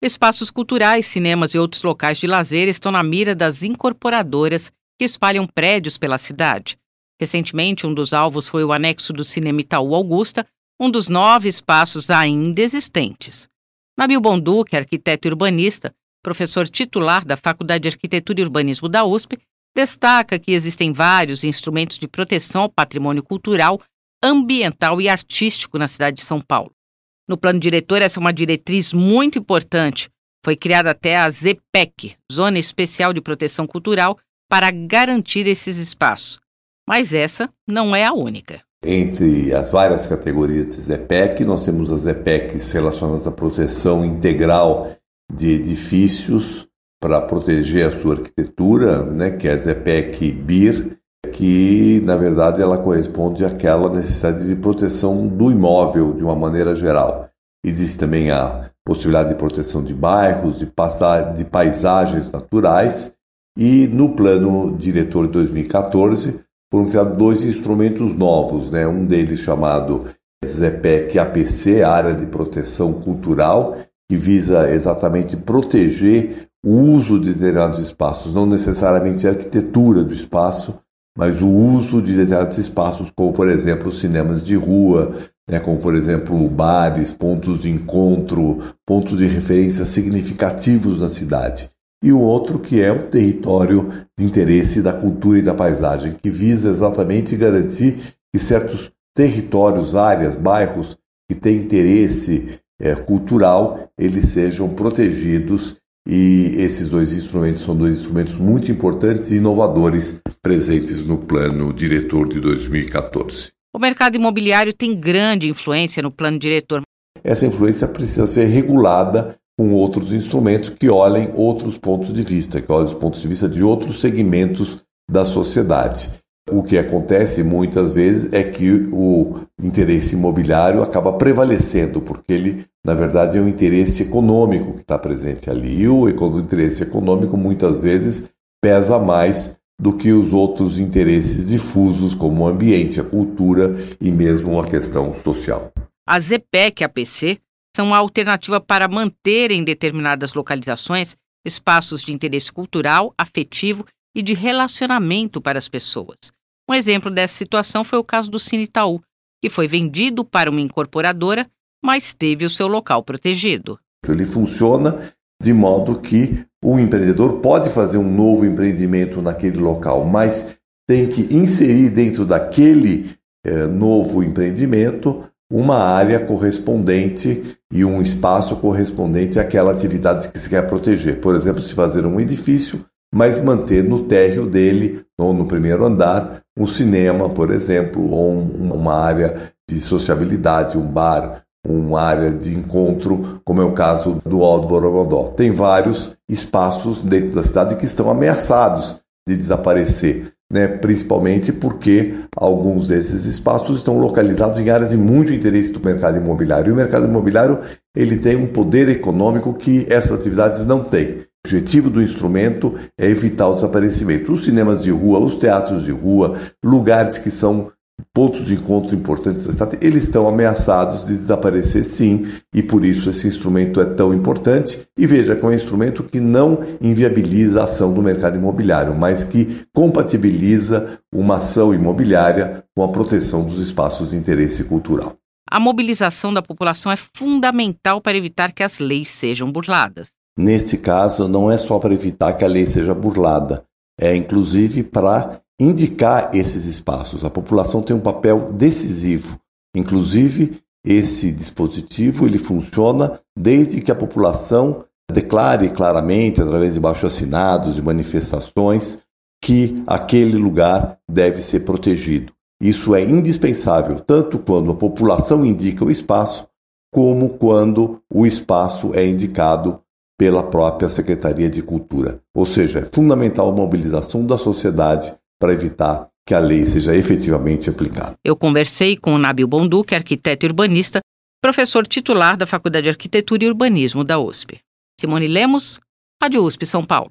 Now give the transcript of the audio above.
Espaços culturais, cinemas e outros locais de lazer estão na mira das incorporadoras que espalham prédios pela cidade. Recentemente, um dos alvos foi o anexo do Cinema Itaú Augusta, um dos nove espaços ainda existentes. Nabil Bonduque, arquiteto e urbanista, professor titular da Faculdade de Arquitetura e Urbanismo da USP, destaca que existem vários instrumentos de proteção ao patrimônio cultural, ambiental e artístico na cidade de São Paulo. No plano diretor, essa é uma diretriz muito importante. Foi criada até a ZPEC, Zona Especial de Proteção Cultural, para garantir esses espaços. Mas essa não é a única. Entre as várias categorias de ZPEC, nós temos as ZPECs relacionadas à proteção integral de edifícios para proteger a sua arquitetura, né, que é a ZPEC BIR, que na verdade ela corresponde àquela necessidade de proteção do imóvel de uma maneira geral. Existe também a possibilidade de proteção de bairros, de, de paisagens naturais, e no plano diretor de 2014 foram criados dois instrumentos novos, né? um deles chamado ZPEC APC, Área de Proteção Cultural, que visa exatamente proteger o uso de determinados espaços, não necessariamente a arquitetura do espaço, mas o uso de determinados espaços, como por exemplo cinemas de rua, né, como por exemplo bares, pontos de encontro, pontos de referência significativos na cidade. E o outro que é o território de interesse da cultura e da paisagem, que visa exatamente garantir que certos territórios, áreas, bairros que têm interesse é, cultural, eles sejam protegidos e esses dois instrumentos são dois instrumentos muito importantes e inovadores presentes no plano diretor de 2014. O mercado imobiliário tem grande influência no plano diretor. Essa influência precisa ser regulada com outros instrumentos que olhem outros pontos de vista, que olhem os pontos de vista de outros segmentos da sociedade. O que acontece muitas vezes é que o interesse imobiliário acaba prevalecendo, porque ele, na verdade, é um interesse econômico que está presente ali. E o interesse econômico muitas vezes pesa mais do que os outros interesses difusos, como o ambiente, a cultura e mesmo a questão social. A ZPEC e a PC são uma alternativa para manter em determinadas localizações espaços de interesse cultural, afetivo e de relacionamento para as pessoas. Um exemplo dessa situação foi o caso do Cine Itaú, que foi vendido para uma incorporadora, mas teve o seu local protegido. Ele funciona de modo que o empreendedor pode fazer um novo empreendimento naquele local, mas tem que inserir dentro daquele eh, novo empreendimento uma área correspondente e um espaço correspondente àquela atividade que se quer proteger. Por exemplo, se fazer um edifício, mas manter no térreo dele, ou no primeiro andar, um cinema, por exemplo, ou um, uma área de sociabilidade, um bar, uma área de encontro, como é o caso do Alto Borogodó. Tem vários espaços dentro da cidade que estão ameaçados de desaparecer, né? principalmente porque alguns desses espaços estão localizados em áreas de muito interesse do mercado imobiliário. E o mercado imobiliário ele tem um poder econômico que essas atividades não têm. O objetivo do instrumento é evitar o desaparecimento. Os cinemas de rua, os teatros de rua, lugares que são pontos de encontro importantes da cidade, eles estão ameaçados de desaparecer sim, e por isso esse instrumento é tão importante. E veja que é um instrumento que não inviabiliza a ação do mercado imobiliário, mas que compatibiliza uma ação imobiliária com a proteção dos espaços de interesse cultural. A mobilização da população é fundamental para evitar que as leis sejam burladas. Neste caso, não é só para evitar que a lei seja burlada, é inclusive para indicar esses espaços. A população tem um papel decisivo. Inclusive, esse dispositivo ele funciona desde que a população declare claramente, através de baixo-assinados, de manifestações, que aquele lugar deve ser protegido. Isso é indispensável, tanto quando a população indica o espaço, como quando o espaço é indicado pela própria Secretaria de Cultura. Ou seja, é fundamental a mobilização da sociedade para evitar que a lei seja efetivamente aplicada. Eu conversei com o Nabil Bonduque, arquiteto e urbanista, professor titular da Faculdade de Arquitetura e Urbanismo da USP. Simone Lemos, Rádio USP São Paulo.